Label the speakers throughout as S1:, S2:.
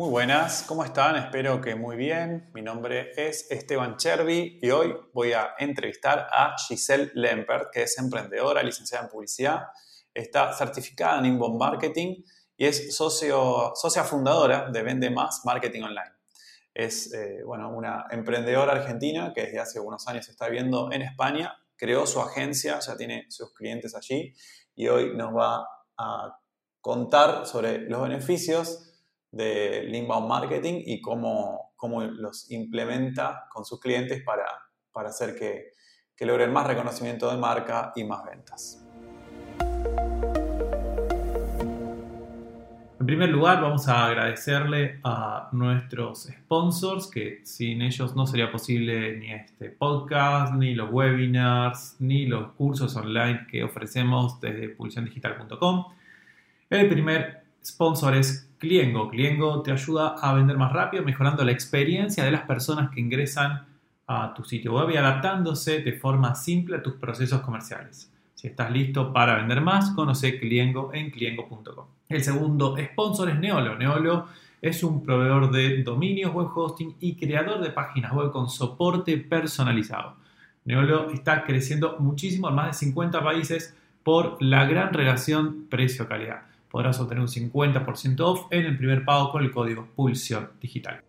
S1: Muy buenas, ¿cómo están? Espero que muy bien. Mi nombre es Esteban Chervi y hoy voy a entrevistar a Giselle Lempert, que es emprendedora, licenciada en publicidad, está certificada en Inbound Marketing y es socio, socia fundadora de Vende Más Marketing Online. Es eh, bueno, una emprendedora argentina que desde hace algunos años está viviendo en España, creó su agencia, ya tiene sus clientes allí y hoy nos va a contar sobre los beneficios del inbound marketing y cómo, cómo, los implementa con sus clientes para, para hacer que, que logren más reconocimiento de marca y más ventas.
S2: En primer lugar, vamos a agradecerle a nuestros sponsors, que sin ellos no sería posible ni este podcast, ni los webinars, ni los cursos online que ofrecemos desde publicidaddigital.com. El primer sponsor es Cliengo. Cliengo te ayuda a vender más rápido, mejorando la experiencia de las personas que ingresan a tu sitio web y adaptándose de forma simple a tus procesos comerciales. Si estás listo para vender más, conoce Cliengo en cliengo.com. El segundo sponsor es Neolo. Neolo es un proveedor de dominios, web hosting y creador de páginas web con soporte personalizado. Neolo está creciendo muchísimo en más de 50 países por la gran relación precio-calidad podrás obtener un 50% off en el primer pago con el código Pulsión Digital.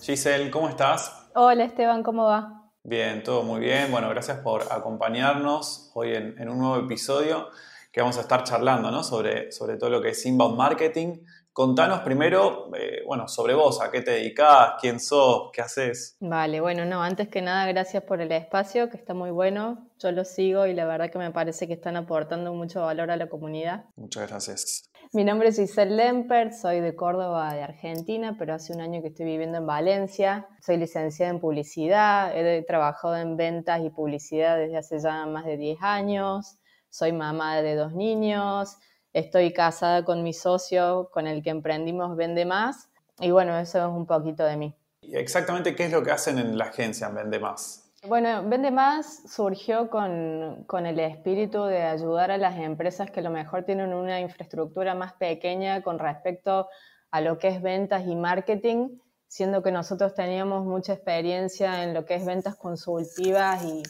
S1: Giselle, ¿cómo estás?
S3: Hola Esteban, ¿cómo va?
S1: Bien, todo muy bien. Bueno, gracias por acompañarnos hoy en, un nuevo episodio que vamos a estar charlando ¿no? sobre, sobre todo lo que es inbound marketing Contanos primero, eh, bueno, sobre vos, a qué te dedicás, quién sos, qué haces.
S3: Vale, bueno, no, antes que nada, gracias por el espacio, que está muy bueno. Yo lo sigo y la verdad que me parece que están aportando mucho valor a la comunidad.
S1: Muchas gracias.
S3: Mi nombre es Giselle Lempert, soy de Córdoba, de Argentina, pero hace un año que estoy viviendo en Valencia. Soy licenciada en publicidad, he trabajado en ventas y publicidad desde hace ya más de 10 años. Soy mamá de dos niños, Estoy casada con mi socio con el que emprendimos Vende Más. Y bueno, eso es un poquito de mí.
S1: Exactamente, ¿qué es lo que hacen en la agencia Vende Más?
S3: Bueno, Vende Más surgió con, con, el espíritu de ayudar a las empresas que a lo mejor tienen una infraestructura más pequeña con respecto a lo que es ventas y marketing, siendo que nosotros teníamos mucha experiencia en lo que es ventas consultivas y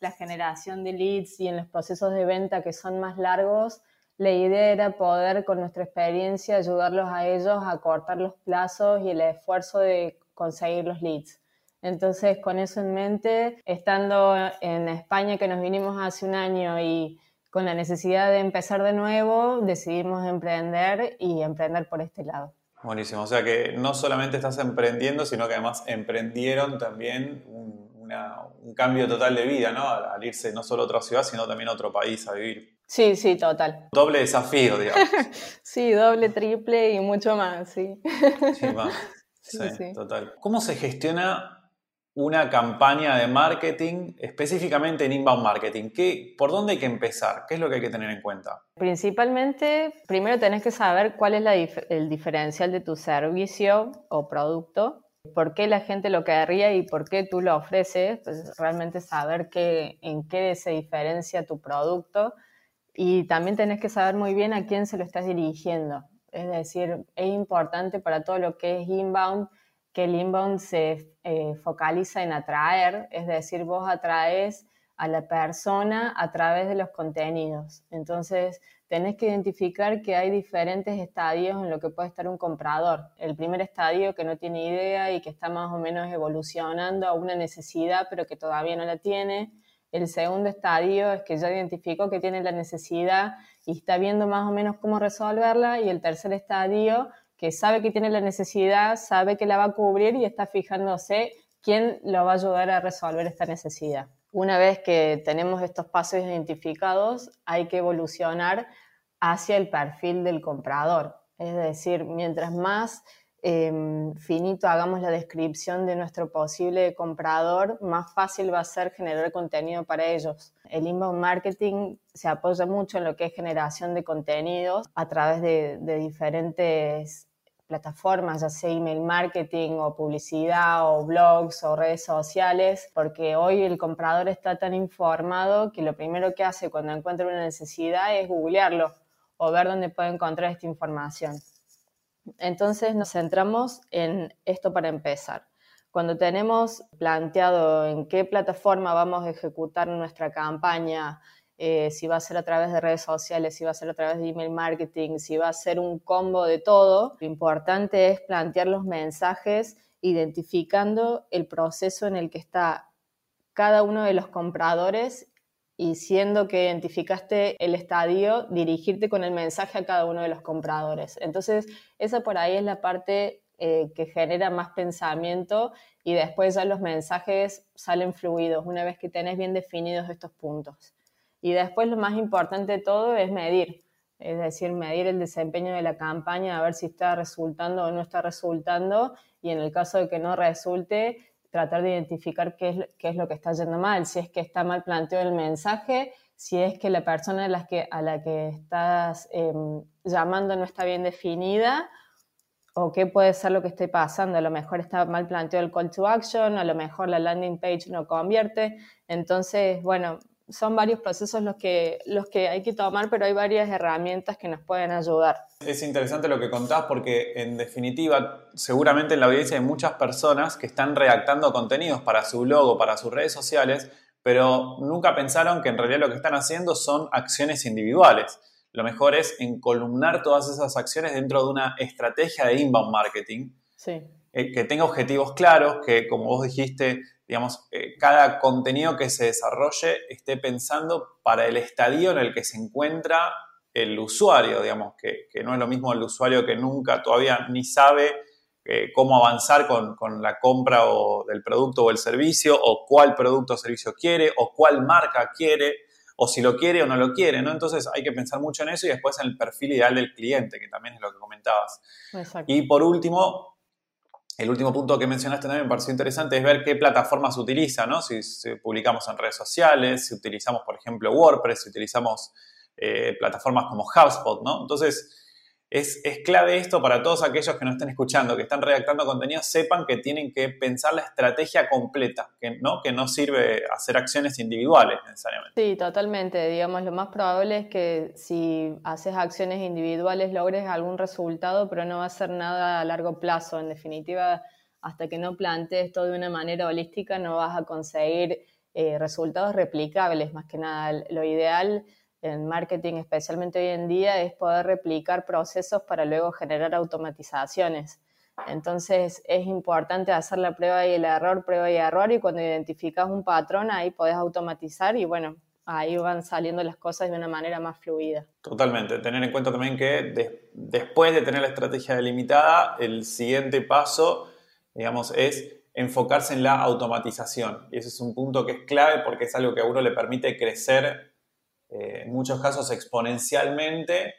S3: la generación de leads y en los procesos de venta que son más largos la idea era poder con nuestra experiencia ayudarlos a ellos a cortar los plazos y el esfuerzo de conseguir los leads. Entonces, con eso en mente, estando en España que nos vinimos hace un año y con la necesidad de empezar de nuevo, decidimos emprender y emprender por este lado.
S1: Buenísimo, o sea que no solamente estás emprendiendo, sino que además emprendieron también cambio total de vida, ¿no? Al irse no solo a otra ciudad, sino también a otro país a vivir.
S3: Sí, sí, total.
S1: Doble desafío, digamos.
S3: sí, doble, triple y mucho más, sí.
S1: sí, más. Sí, total. ¿Cómo se gestiona una campaña de marketing, específicamente en inbound marketing? ¿Qué, ¿Por dónde hay que empezar? ¿Qué es lo que hay que tener en cuenta?
S3: Principalmente, primero tenés que saber cuál es el diferencial de tu servicio o producto por qué la gente lo querría y por qué tú lo ofreces, pues realmente saber qué, en qué se diferencia tu producto y también tenés que saber muy bien a quién se lo estás dirigiendo. Es decir, es importante para todo lo que es inbound que el inbound se eh, focaliza en atraer, es decir, vos atraes a la persona a través de los contenidos. Entonces, tenés que identificar que hay diferentes estadios en lo que puede estar un comprador. El primer estadio que no tiene idea y que está más o menos evolucionando a una necesidad, pero que todavía no la tiene. El segundo estadio es que ya identificó que tiene la necesidad y está viendo más o menos cómo resolverla. Y el tercer estadio, que sabe que tiene la necesidad, sabe que la va a cubrir y está fijándose quién lo va a ayudar a resolver esta necesidad. Una vez que tenemos estos pasos identificados, hay que evolucionar hacia el perfil del comprador. Es decir, mientras más Em, finito hagamos la descripción de nuestro posible comprador, más fácil va a ser generar contenido para ellos. El inbound marketing se apoya mucho en lo que es generación de contenidos a través de, de diferentes plataformas, ya sea email marketing o publicidad o blogs o redes sociales, porque hoy el comprador está tan informado que lo primero que hace cuando encuentra una necesidad es googlearlo o ver dónde puedo encontrar esta información. Entonces nos centramos en esto para empezar. Cuando tenemos planteado en qué plataforma vamos a ejecutar nuestra campaña, eh, si va a ser a través de redes sociales, si va a ser a través de email marketing, si va a ser un combo de todo, lo importante es plantear los mensajes identificando el proceso en el que está cada uno de los compradores y siendo que identificaste el estadio, dirigirte con el mensaje a cada uno de los compradores. Entonces, esa por ahí es la parte eh, que genera más pensamiento y después ya los mensajes salen fluidos una vez que tenés bien definidos estos puntos. Y después lo más importante de todo es medir, es decir, medir el desempeño de la campaña, a ver si está resultando o no está resultando y en el caso de que no resulte, tratar de identificar qué es, qué es lo que está yendo mal, si es que está mal planteado el mensaje, si es que la persona a la que, a la que estás em, llamando no está bien definida o qué puede ser lo que esté pasando. A lo mejor está mal planteado el call to action, a lo mejor la landing page no convierte. Entonces, bueno, son varios procesos los que, los que hay que tomar, pero hay varias herramientas que nos pueden ayudar.
S1: Es interesante lo que contás porque en definitiva seguramente en la audiencia hay muchas personas que están redactando contenidos para su blog o para sus redes sociales, pero nunca pensaron que en realidad lo que están haciendo son acciones individuales. Lo mejor es encolumnar todas esas acciones dentro de una estrategia de inbound marketing.
S3: Sí.
S1: Eh, que tenga objetivos claros, que como vos dijiste, digamos, eh, cada contenido que se desarrolle esté pensando para el estadio en el que se encuentra el usuario, digamos, que, no es lo mismo el usuario que nunca todavía ni sabe eh, cómo avanzar con, la compra o del producto o el servicio, o cuál producto o servicio quiere, o cuál marca quiere, o si lo quiere o no lo quiere, ¿no? Entonces hay que pensar mucho en eso y después en el perfil ideal del cliente, que también es lo que comentabas. Y por último, el último punto que mencionaste también me pareció interesante es ver qué plataformas se utiliza, ¿no? Si, publicamos en redes sociales, si utilizamos, por ejemplo, WordPress, si utilizamos eh, plataformas como HubSpot, ¿no? Entonces, es, clave esto para todos aquellos que nos estén escuchando, que están redactando contenido, sepan que tienen que pensar la estrategia completa, que no, que no sirve hacer acciones individuales necesariamente.
S3: Sí, totalmente. Digamos, lo más probable es que si haces acciones individuales logres algún resultado, pero no va a ser nada a largo plazo. En definitiva, hasta que no plantees esto de una manera holística, no vas a conseguir eh, resultados replicables, más que nada. Lo ideal en marketing, especialmente hoy en día, es poder replicar procesos para luego generar automatizaciones. Entonces es importante hacer la prueba y el error, prueba y error, y cuando identificas un patrón, ahí podés automatizar y bueno, ahí van saliendo las cosas de una manera más fluida.
S1: Totalmente. Tener en cuenta también que después de tener la estrategia delimitada, el siguiente paso, digamos, es enfocarse en la automatización. Y ese es un punto que es clave porque es algo que a uno le permite crecer eh, en muchos casos exponencialmente,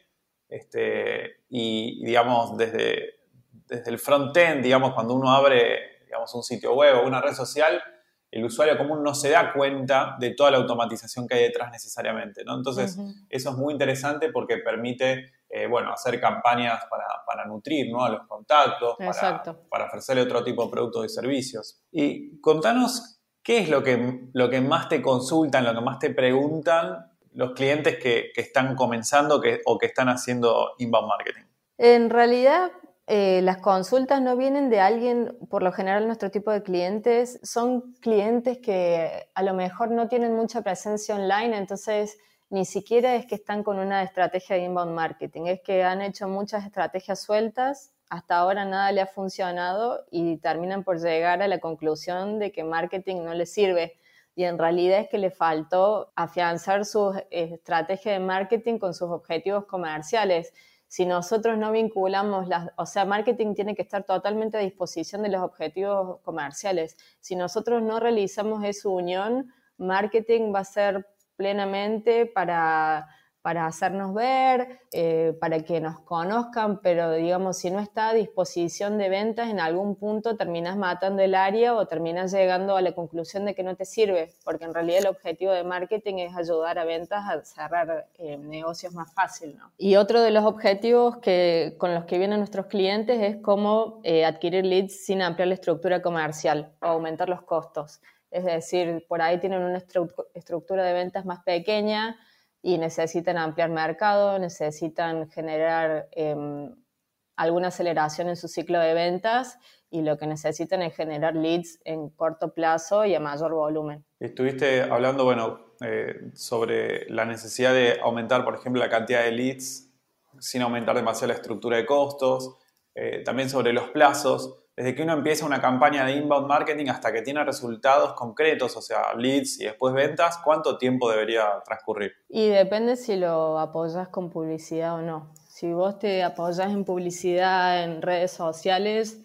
S1: este, y digamos, desde, desde el front-end, digamos, cuando uno abre digamos, un sitio web o una red social, el usuario común no se da cuenta de toda la automatización que hay detrás necesariamente, ¿no? Entonces, eso es muy interesante porque permite, eh, bueno, hacer campañas para, para nutrir, ¿no? A los contactos, para, para, ofrecerle otro tipo de productos y servicios. Y contanos, ¿qué es lo que, lo que más te consultan, lo que más te preguntan los clientes que, están comenzando o que están haciendo inbound marketing?
S3: En realidad, eh, las consultas no vienen de alguien, por lo general nuestro tipo de clientes. Son clientes que a lo mejor no tienen mucha presencia online, entonces ni siquiera es que están con una estrategia de inbound marketing, es que han hecho muchas estrategias sueltas, hasta ahora nada le ha funcionado y terminan por llegar a la conclusión de que marketing no les sirve y en realidad es que le faltó afianzar su estrategia de marketing con sus objetivos comerciales. Si nosotros no vinculamos, las, o sea, marketing tiene que estar totalmente a disposición de los objetivos comerciales. Si nosotros no realizamos esa unión, marketing va a ser plenamente para para hacernos ver, eh, para que nos conozcan, pero digamos, si no está a disposición de ventas, en algún punto terminas matando el área o terminas llegando a la conclusión de que no te sirve, porque en realidad el objetivo de marketing es ayudar a ventas a cerrar eh, negocios más fácil. ¿no? Y otro de los objetivos que, con los que vienen nuestros clientes es cómo eh, adquirir leads sin ampliar la estructura comercial o aumentar los costos. Es decir, por ahí tienen una estructura de ventas más pequeña, y necesitan ampliar mercado, necesitan generar em, alguna aceleración en su ciclo de ventas y lo que necesitan es generar leads en corto plazo y a mayor volumen.
S1: Estuviste hablando, bueno, eh, sobre la necesidad de aumentar, por ejemplo, la cantidad de leads sin aumentar demasiado la estructura de costos, eh, también sobre los plazos, desde que uno empieza una campaña de inbound marketing hasta que tiene resultados concretos, o sea, leads y después ventas, ¿cuánto tiempo debería transcurrir?
S3: Y depende si lo apoyas con publicidad o no. Si vos te apoyas en publicidad en redes sociales,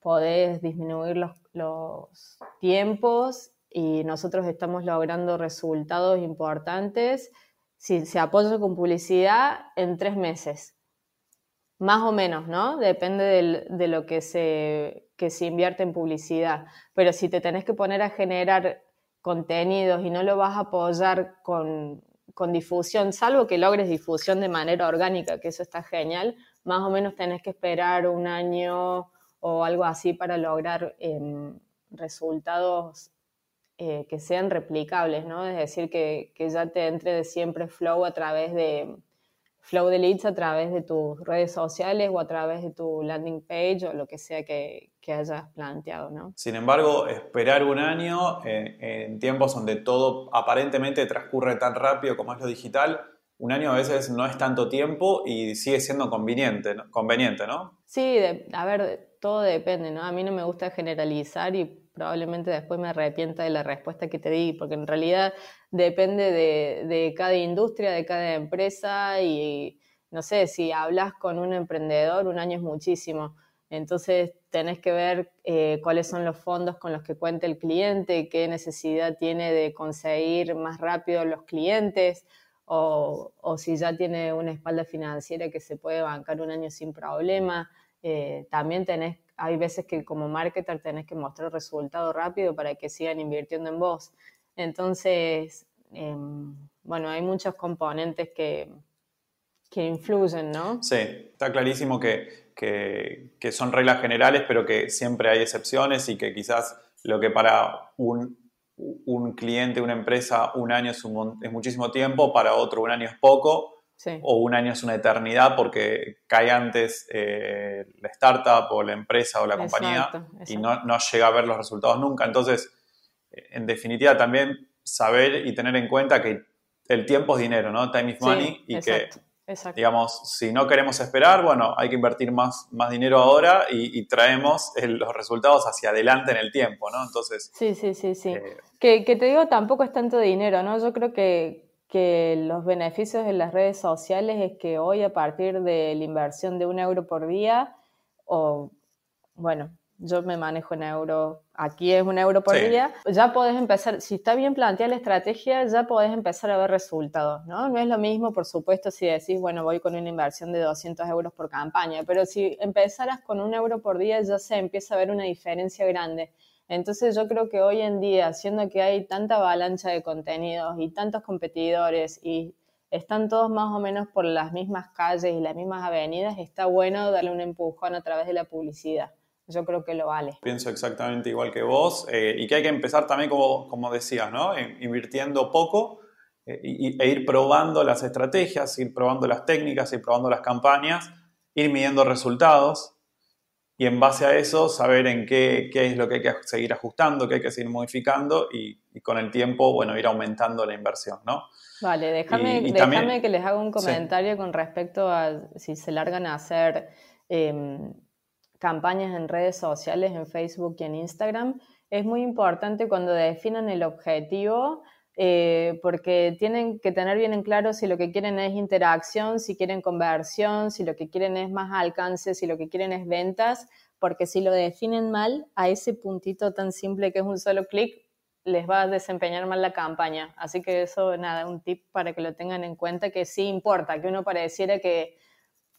S3: podés disminuir los, los tiempos y nosotros estamos logrando resultados importantes si se apoya con publicidad en tres meses. Más o menos, ¿no? Depende de lo que se, que se invierte en publicidad. Pero si te tenés que poner a generar contenidos y no lo vas a apoyar con, con difusión, salvo que logres difusión de manera orgánica, que eso está genial, más o menos tenés que esperar un año o algo así para lograr em, resultados eh, que sean replicables, ¿no? Es decir, que, que, ya te entre de siempre flow a través de flow de leads a través de tus redes sociales o a través de tu landing page o lo que sea que, que hayas planteado, ¿no?
S1: Sin embargo, esperar un año eh, en tiempos donde todo aparentemente transcurre tan rápido como es lo digital, un año a veces no es tanto tiempo y sigue siendo conveniente, ¿no? Conveniente, ¿no?
S3: Sí, a ver, todo depende, ¿no? A mí no me gusta generalizar y probablemente después me arrepienta de la respuesta que te di, porque en realidad depende de, cada industria, de cada empresa y no sé, si hablas con un emprendedor, un año es muchísimo. Entonces tenés que ver eh, cuáles son los fondos con los que cuenta el cliente, qué necesidad tiene de conseguir más rápido los clientes o, si ya tiene una espalda financiera que se puede bancar un año sin problema. Eh, también tenés hay veces que como marketer tenés que mostrar resultado rápido para que sigan invirtiendo en vos. Entonces, em, bueno, hay muchos componentes que, que influyen, ¿no?
S1: Sí, está clarísimo que, que, son reglas generales, pero que siempre hay excepciones y que quizás lo que para un, un cliente, una empresa, un año es, es muchísimo tiempo, para otro un año es poco o un año es una eternidad porque cae antes eh, la startup o la empresa o la compañía y no, no, llega a ver los resultados nunca. Entonces, eh, en definitiva, también saber y tener en cuenta que el tiempo es dinero, ¿no? Time is money y que, digamos, si no queremos esperar, bueno, hay que invertir más, más dinero ahora y, traemos los resultados hacia adelante en el tiempo, ¿no? Entonces...
S3: Sí, sí, sí, sí. Eh, que, que te digo, tampoco es tanto dinero, ¿no? Yo creo que que los beneficios de las redes sociales es que hoy a partir de la inversión de un euro por día, o bueno, yo me manejo en euro, aquí es un euro por día, ya podés empezar, si está bien planteada la estrategia, ya podés empezar a ver resultados, ¿no? No es lo mismo, por supuesto, si decís, bueno, voy con una inversión de 200 euros por campaña, pero si empezaras con un euro por día, ya se empieza a ver una diferencia grande. Entonces yo creo que hoy en día, siendo que hay tanta avalancha de contenidos y tantos competidores y están todos más o menos por las mismas calles y las mismas avenidas, está bueno darle un empujón a través de la publicidad. Yo creo que lo vale.
S1: Pienso exactamente igual que vos eh, y que hay que empezar también, como, como decías, ¿no? invirtiendo poco eh, e ir probando las estrategias, ir probando las técnicas, ir probando las campañas, ir midiendo resultados y en base a eso saber en qué, qué, es lo que hay que seguir ajustando, qué hay que seguir modificando y, con el tiempo, bueno, ir aumentando la inversión, ¿no?
S3: Vale, déjame, déjame que les haga un comentario con respecto a si se largan a hacer em, campañas en redes sociales, en Facebook y en Instagram. Es muy importante cuando definan el objetivo eh, porque tienen que tener bien en claro si lo que quieren es interacción, si quieren conversión, si lo que quieren es más alcance, si lo que quieren es ventas, porque si lo definen mal, a ese puntito tan simple que es un solo clic, les va a desempeñar mal la campaña. Así que eso, nada, un tip para que lo tengan en cuenta, que sí importa, que uno pareciera que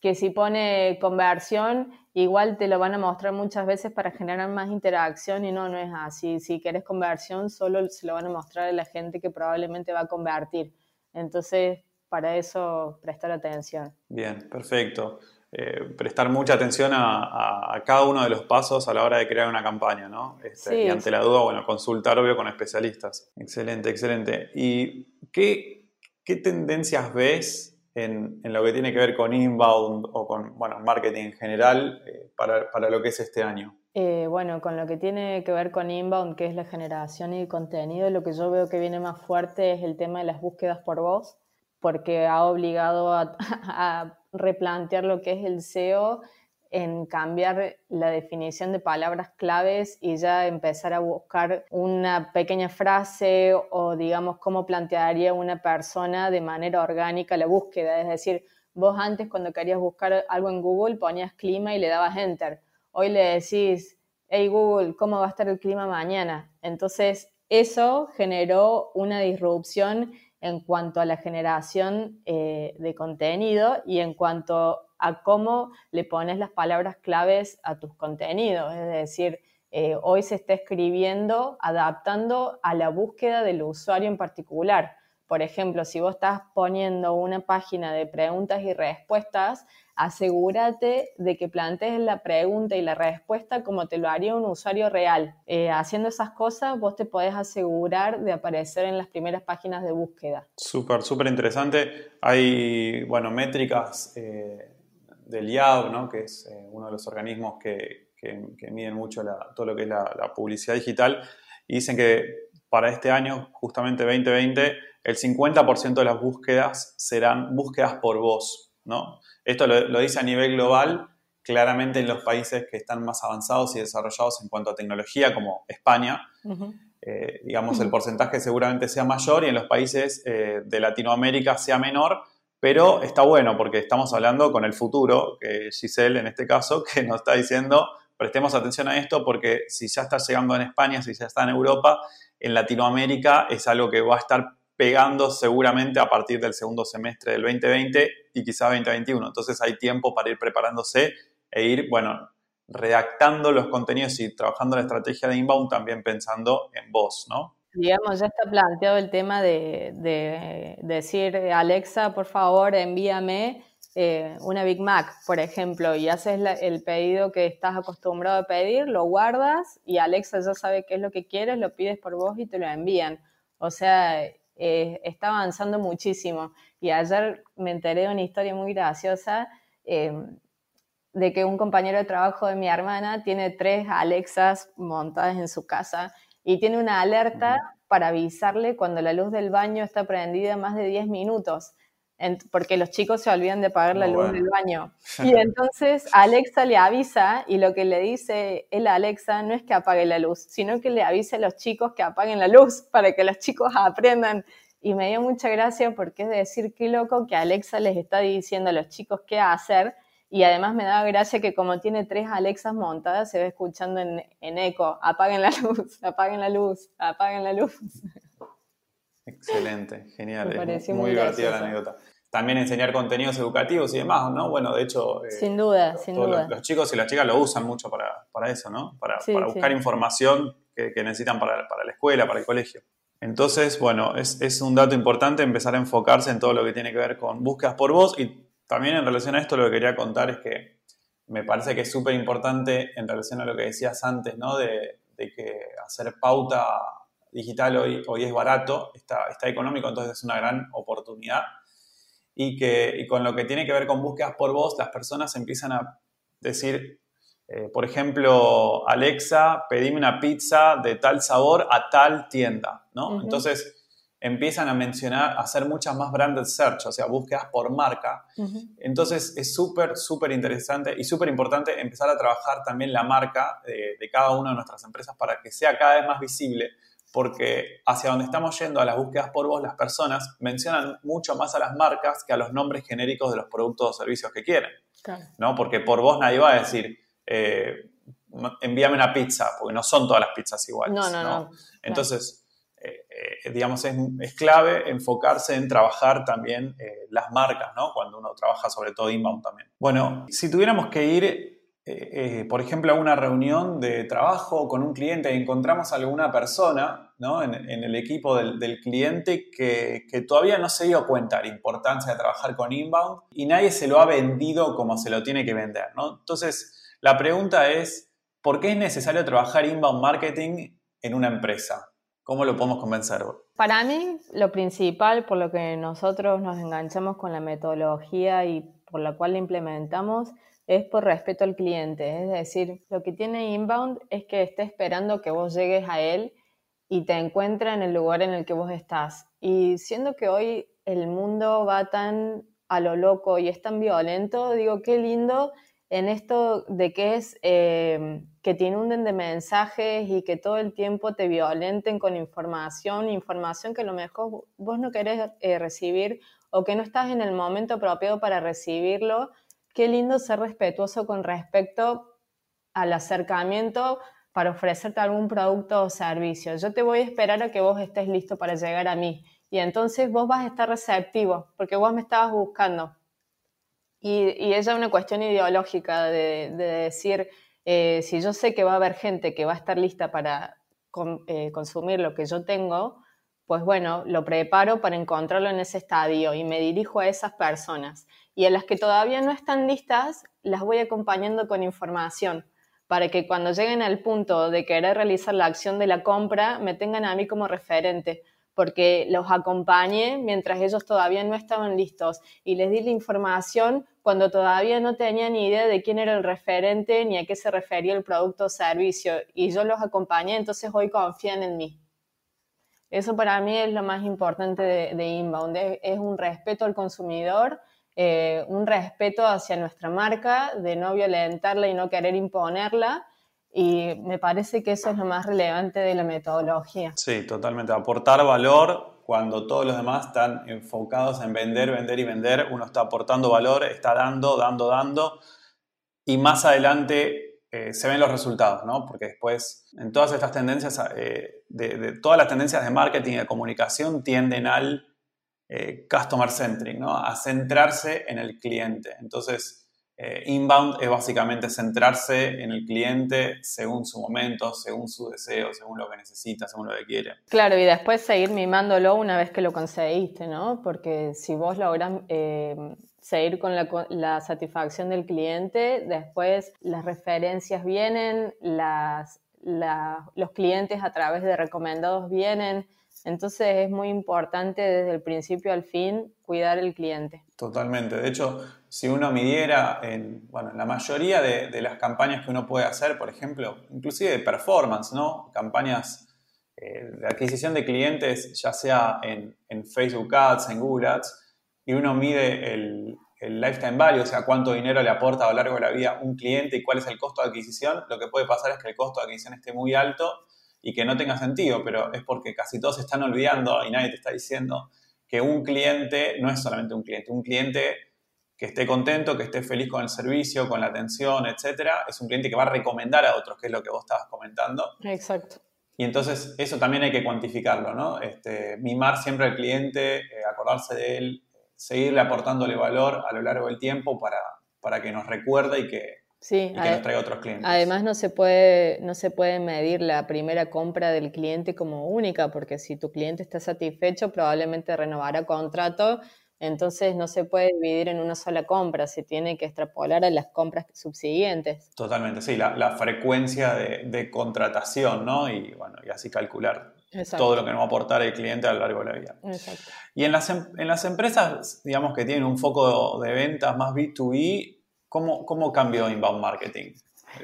S3: que si pone conversión, igual te lo van a mostrar muchas veces para generar más interacción y no, no es así. Si quieres conversión, solo se lo van a mostrar a la gente que probablemente va a convertir. Entonces, para eso, prestar atención.
S1: Bien, perfecto. Eh, prestar mucha atención a, cada uno de los pasos a la hora de crear una campaña, ¿no? Este, y ante la duda, bueno, consultar obvio con especialistas. Excelente, excelente. ¿Y qué, ¿qué tendencias ves en, lo que tiene que ver con inbound o con bueno, marketing en general eh, para, lo que es este año?
S3: Eh, bueno, con lo que tiene que ver con inbound, que es la generación y contenido, lo que yo veo que viene más fuerte es el tema de las búsquedas por voz, porque ha obligado a replantear lo que es el SEO en cambiar la definición de palabras claves y ya empezar a buscar una pequeña frase o digamos cómo plantearía una persona de manera orgánica la búsqueda. Es decir, vos antes cuando querías buscar algo en Google ponías clima y le dabas enter. Hoy le decís, hey Google, ¿cómo va a estar el clima mañana? Entonces eso generó una disrupción en cuanto a la generación eh, de contenido y en cuanto a cómo le pones las palabras claves a tus contenidos. Es decir, eh, hoy se está escribiendo adaptando a la búsqueda del usuario en particular. Por ejemplo, si vos estás poniendo una página de preguntas y respuestas, asegúrate de que plantees la pregunta y la respuesta como te lo haría un usuario real. Eh, haciendo esas cosas, vos te podés asegurar de aparecer en las primeras páginas de búsqueda.
S1: Súper, súper interesante. Hay, bueno, métricas eh, del IAB, ¿no? que es eh, uno de los organismos que, miden mucho todo lo que es la, publicidad digital, y dicen que para este año, justamente 2020, el 50% de las búsquedas serán búsquedas por voz. ¿no? Esto lo, dice a nivel global, claramente en los países que están más avanzados y desarrollados en cuanto a tecnología, como España. Eh, digamos, el porcentaje seguramente sea mayor y en los países eh, de Latinoamérica sea menor, pero está bueno porque estamos hablando con el futuro, que Giselle en este caso, que nos está diciendo, prestemos atención a esto porque si ya está llegando en España, si ya está en Europa, en Latinoamérica es algo que va a estar pegando seguramente a partir del segundo semestre del 2020 y quizá 2021. Entonces hay tiempo para ir preparándose e ir, bueno, redactando los contenidos y trabajando la estrategia de inbound también pensando en vos, ¿no?
S3: Digamos, ya está planteado el tema de, decir, Alexa, por favor, envíame eh, una Big Mac, por ejemplo, y haces el pedido que estás acostumbrado a pedir, lo guardas y Alexa ya sabe qué es lo que quieres, lo pides por vos y te lo envían. O sea, eh, está avanzando muchísimo. Y ayer me enteré de una historia muy graciosa em, de que un compañero de trabajo de mi hermana tiene tres Alexas montadas en su casa y tiene una alerta para avisarle cuando la luz del baño está prendida más de 10 minutos, porque los chicos se olvidan de apagar la luz del baño. Y entonces Alexa le avisa y lo que le dice él a Alexa no es que apague la luz, sino que le avise a los chicos que apaguen la luz para que los chicos aprendan. Y me dio mucha gracia porque es decir, qué loco que Alexa les está diciendo a los chicos qué hacer y además me daba gracia que como tiene tres Alexas montadas, se ve escuchando en, eco, apaguen la luz, apaguen la luz, apaguen la luz.
S1: Excelente, genial. muy, divertida la anécdota. También enseñar contenidos educativos y demás, ¿no? Bueno, de hecho...
S3: Eh, sin duda, sin duda.
S1: Los, chicos y las chicas lo usan mucho para, eso, ¿no? Para, buscar información que, necesitan para, la escuela, para el colegio. Entonces, bueno, es, es un dato importante empezar a enfocarse en todo lo que tiene que ver con búsquedas por voz y también en relación a esto lo que quería contar es que me parece que es súper importante en relación a lo que decías antes, ¿no? De, que hacer pauta digital hoy, hoy es barato, está, está económico, entonces es una gran oportunidad. Y que con lo que tiene que ver con búsquedas por voz, las personas empiezan a decir, eh, por ejemplo, Alexa, pedime una pizza de tal sabor a tal tienda, ¿no? Entonces empiezan a mencionar, a hacer muchas más branded search, o sea, búsquedas por marca. Entonces es súper, súper interesante y súper importante empezar a trabajar también la marca de, cada una de nuestras empresas para que sea cada vez más visible, porque hacia donde estamos yendo a las búsquedas por voz, las personas mencionan mucho más a las marcas que a los nombres genéricos de los productos o servicios que quieren. ¿no? Porque por voz nadie va a decir, eh, envíame una pizza, porque no son todas las pizzas iguales. No, no, no. Entonces, eh, digamos, es, clave enfocarse en trabajar también eh, las marcas. Cuando uno trabaja sobre todo inbound también. Bueno, si tuviéramos que ir, eh, por ejemplo, a una reunión de trabajo con un cliente y encontramos alguna persona. En, el equipo del, cliente que, todavía no se dio cuenta de la importancia de trabajar con inbound y nadie se lo ha vendido como se lo tiene que vender. Entonces, la pregunta es, ¿por qué es necesario trabajar inbound marketing en una empresa? ¿Cómo lo podemos convencer?
S3: Para mí, lo principal por lo que nosotros nos enganchamos con la metodología y por la cual la implementamos es por respeto al cliente. Es decir, lo que tiene Inbound es que esté esperando que vos llegues a él y te encuentra en el lugar en el que vos estás. Y siendo que hoy el mundo va tan a lo loco y es tan violento, digo, qué lindo en esto de que es eh, que te inunden de mensajes y que todo el tiempo te violenten con información, información que a lo mejor vos no querés eh, recibir o que no estás en el momento apropiado para recibirlo. Qué lindo ser respetuoso con respecto al acercamiento para ofrecerte algún producto o servicio. Yo te voy a esperar a que vos estés listo para llegar a mí y entonces vos vas a estar receptivo porque vos me estabas buscando. Y, y es una cuestión ideológica de, de decir, eh, si yo sé que va a haber gente que va a estar lista para eh, consumir lo que yo tengo, pues bueno, lo preparo para encontrarlo en ese estadio y me dirijo a esas personas. Y a las que todavía no están listas, las voy acompañando con información para que cuando lleguen al punto de querer realizar la acción de la compra, me tengan a mí como referente, porque los acompañé mientras ellos todavía no estaban listos y les di la información cuando todavía no tenían ni idea de quién era el referente ni a qué se refería el producto o servicio. Y yo los acompañé, entonces hoy confían en mí. Eso para mí es lo más importante de, Inbound, es, un respeto al consumidor, eh, un respeto hacia nuestra marca, de no violentarla y no querer imponerla. Y me parece que eso es lo más relevante de la metodología.
S1: Sí, totalmente. Aportar valor cuando todos los demás están enfocados en vender, vender y vender, uno está aportando valor, está dando, dando, dando, y más adelante eh, se ven los resultados, ¿no? Porque después, en todas estas tendencias, eh, de, todas las tendencias de marketing y de comunicación tienden al eh, customer centric, ¿no? A centrarse en el cliente. Entonces, eh, inbound es básicamente centrarse en el cliente según su momento, según su deseo, según lo que necesita, según lo que quiere.
S3: Claro, y después seguir mimándolo una vez que lo conseguiste, ¿no? Porque si vos logras eh, seguir con la, satisfacción del cliente, después las referencias vienen, los clientes a través de recomendados vienen. Entonces es muy importante desde el principio al fin cuidar el cliente.
S1: Totalmente. De hecho, si uno midiera en, bueno, la mayoría de, las campañas que uno puede hacer, por ejemplo, inclusive de performance, ¿no? Campañas eh, de adquisición de clientes, ya sea en, Facebook Ads, en Google Ads, y uno mide el, el lifetime value, o sea, cuánto dinero le aporta a lo largo de la vida un cliente y cuál es el costo de adquisición, lo que puede pasar es que el costo de adquisición esté muy alto y que no tenga sentido, pero es porque casi todos se están olvidando y nadie te está diciendo que un cliente no es solamente un cliente, un cliente que esté contento, que esté feliz con el servicio, con la atención, etcétera, es un cliente que va a recomendar a otros, que es lo que vos estabas comentando.
S3: Exacto.
S1: Y entonces eso también hay que cuantificarlo, ¿no? Este, mimar siempre al cliente, eh, acordarse de él, seguirle aportándole valor a lo largo del tiempo para, para que nos recuerde y que,
S3: Sí,
S1: que otros clientes.
S3: Además no se, puede, no se puede medir la primera compra del cliente como única, porque si tu cliente está satisfecho, probablemente renovará contrato, entonces no se puede dividir en una sola compra, se tiene que extrapolar a las compras subsiguientes.
S1: Totalmente, sí, la, frecuencia de, contratación, ¿no? Y bueno, y así calcular todo lo que nos va a aportar el cliente a lo largo de la vida.
S3: Exacto.
S1: Y en las, em, en las empresas, digamos que tienen un foco de ventas más B2B, ¿Cómo, cómo cambió inbound marketing?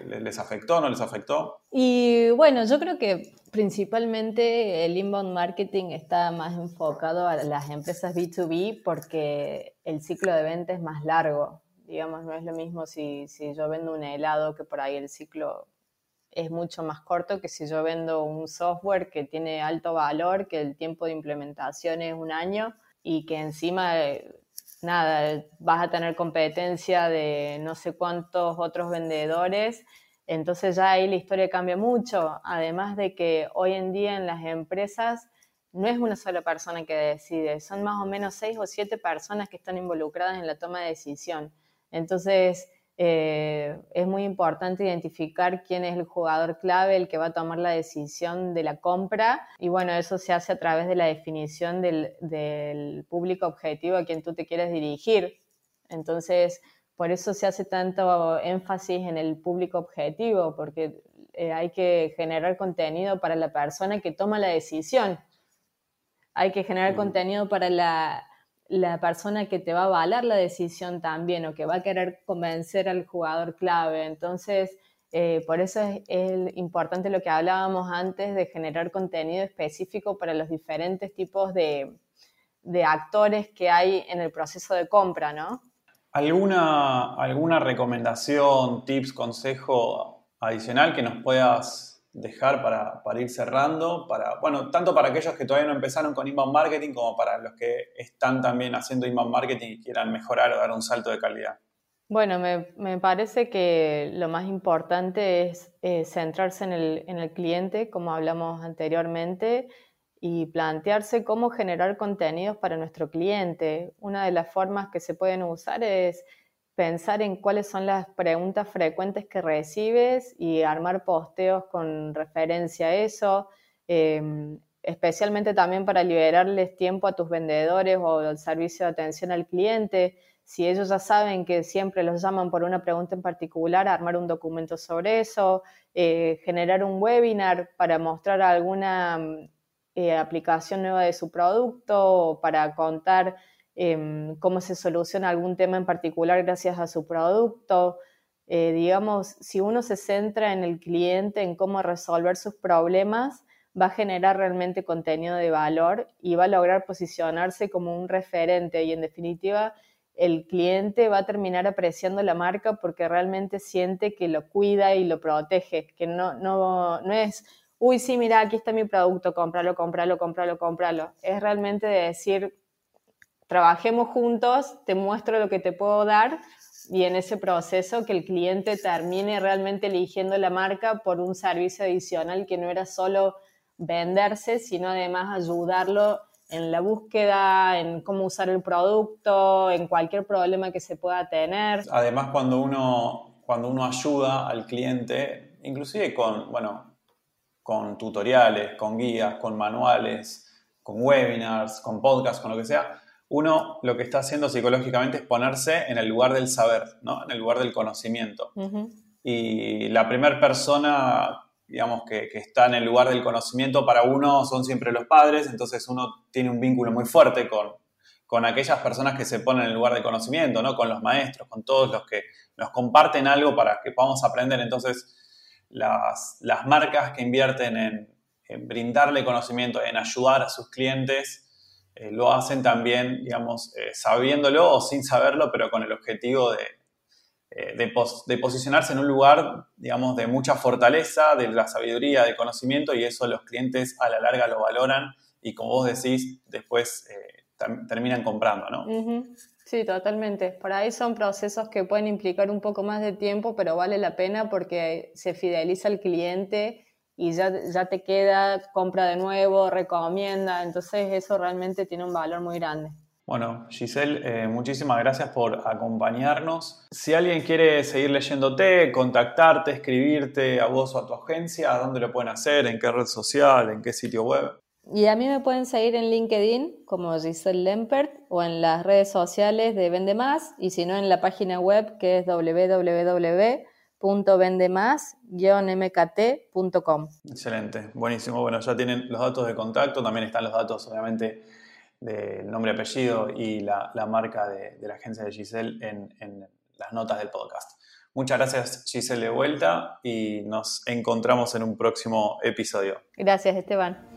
S1: ¿Les afectó, no les afectó?
S3: Y bueno, yo creo que principalmente el inbound marketing está más enfocado a las empresas B2B porque el ciclo de venta es más largo. Digamos, no es lo mismo si, si yo vendo un helado que por ahí el ciclo es mucho más corto que si yo vendo un software que tiene alto valor, que el tiempo de implementación es un año y que encima nada, vas a tener competencia de no sé cuántos otros vendedores, entonces ya ahí la historia cambia mucho, además de que hoy en día en las empresas no es una sola persona que decide, son más o menos seis o siete personas que están involucradas en la toma de decisión. Entonces, eh, es muy importante identificar quién es el jugador clave, el que va a tomar la decisión de la compra. Y bueno, eso se hace a través de la definición del, público objetivo a quien tú te quieres dirigir. Entonces, por eso se hace tanto énfasis en el público objetivo, porque eh, hay que generar contenido para la persona que toma la decisión. hay que generar contenido para la, la persona que te va a avalar la decisión también o que va a querer convencer al jugador clave. Entonces, eh, por eso es, importante lo que hablábamos antes de generar contenido específico para los diferentes tipos de, de actores que hay en el proceso de compra, ¿no?
S1: ¿Alguna, ¿Alguna recomendación, tips, consejo adicional que nos puedas dejar para, para, ir cerrando, para, bueno, tanto para aquellos que todavía no empezaron con inbound marketing como para los que están también haciendo inbound marketing y quieran mejorar o dar un salto de calidad?
S3: Bueno, me, me parece que lo más importante es eh, centrarse en el, en el cliente, como hablamos anteriormente, y plantearse cómo generar contenidos para nuestro cliente. Una de las formas que se pueden usar es pensar en cuáles son las preguntas frecuentes que recibes y armar posteos con referencia a eso, em, especialmente también para liberarles tiempo a tus vendedores o al servicio de atención al cliente. Si ellos ya saben que siempre los llaman por una pregunta en particular, armar un documento sobre eso, eh, generar un webinar para mostrar alguna eh, aplicación nueva de su producto o para contar Em, cómo se soluciona algún tema en particular gracias a su producto. Eh, digamos, si uno se centra en el cliente, en cómo resolver sus problemas, va a generar realmente contenido de valor y va a lograr posicionarse como un referente y en definitiva el cliente va a terminar apreciando la marca porque realmente siente que lo cuida y lo protege, que no, no, no es, uy, sí, mira, aquí está mi producto, cómpralo, cómpralo, cómpralo, cómpralo. Es realmente de decir, trabajemos juntos, te muestro lo que te puedo dar y en ese proceso que el cliente termine realmente eligiendo la marca por un servicio adicional que no era solo venderse, sino además ayudarlo en la búsqueda, en cómo usar el producto, en cualquier problema que se pueda tener.
S1: Además, cuando uno, cuando uno ayuda al cliente, inclusive con, bueno, con tutoriales, con guías, con manuales, con webinars, con podcasts, con lo que sea, uno lo que está haciendo psicológicamente es ponerse en el lugar del saber, ¿no? en el lugar del conocimiento. Y la primera persona, digamos, que, está en el lugar del conocimiento para uno son siempre los padres, entonces uno tiene un vínculo muy fuerte con, con aquellas personas que se ponen en el lugar del conocimiento, ¿no? con los maestros, con todos los que nos comparten algo para que podamos aprender. Entonces, las, marcas que invierten en, en brindarle conocimiento, en ayudar a sus clientes, eh, lo hacen también, digamos, eh, sabiéndolo o sin saberlo, pero con el objetivo de, eh, de, posicionarse en un lugar, digamos, de mucha fortaleza, de la sabiduría, de conocimiento, y eso los clientes a la larga lo valoran y como vos decís, después terminan comprando, ¿no?
S3: Sí, totalmente. Por ahí son procesos que pueden implicar un poco más de tiempo, pero vale la pena porque se fideliza al cliente y ya, ya te queda, compra de nuevo, recomienda, entonces eso realmente tiene un valor muy grande.
S1: Bueno, Giselle, eh, muchísimas gracias por acompañarnos. Si alguien quiere seguir leyéndote, contactarte, escribirte a vos o a tu agencia, ¿a dónde lo pueden hacer? ¿En qué red social? ¿En qué sitio web?
S3: Y a mí me pueden seguir en LinkedIn como Giselle Lempert o en las redes sociales de Vende Más y si no en la página web que es www www.vendemas-mkt.com.
S1: Excelente, buenísimo. Bueno, ya tienen los datos de contacto, también están los datos, obviamente, del nombre, apellido y la, marca de, la agencia de Giselle en, en las notas del podcast. Muchas gracias Giselle de vuelta y nos encontramos en un próximo episodio.
S3: Gracias Esteban.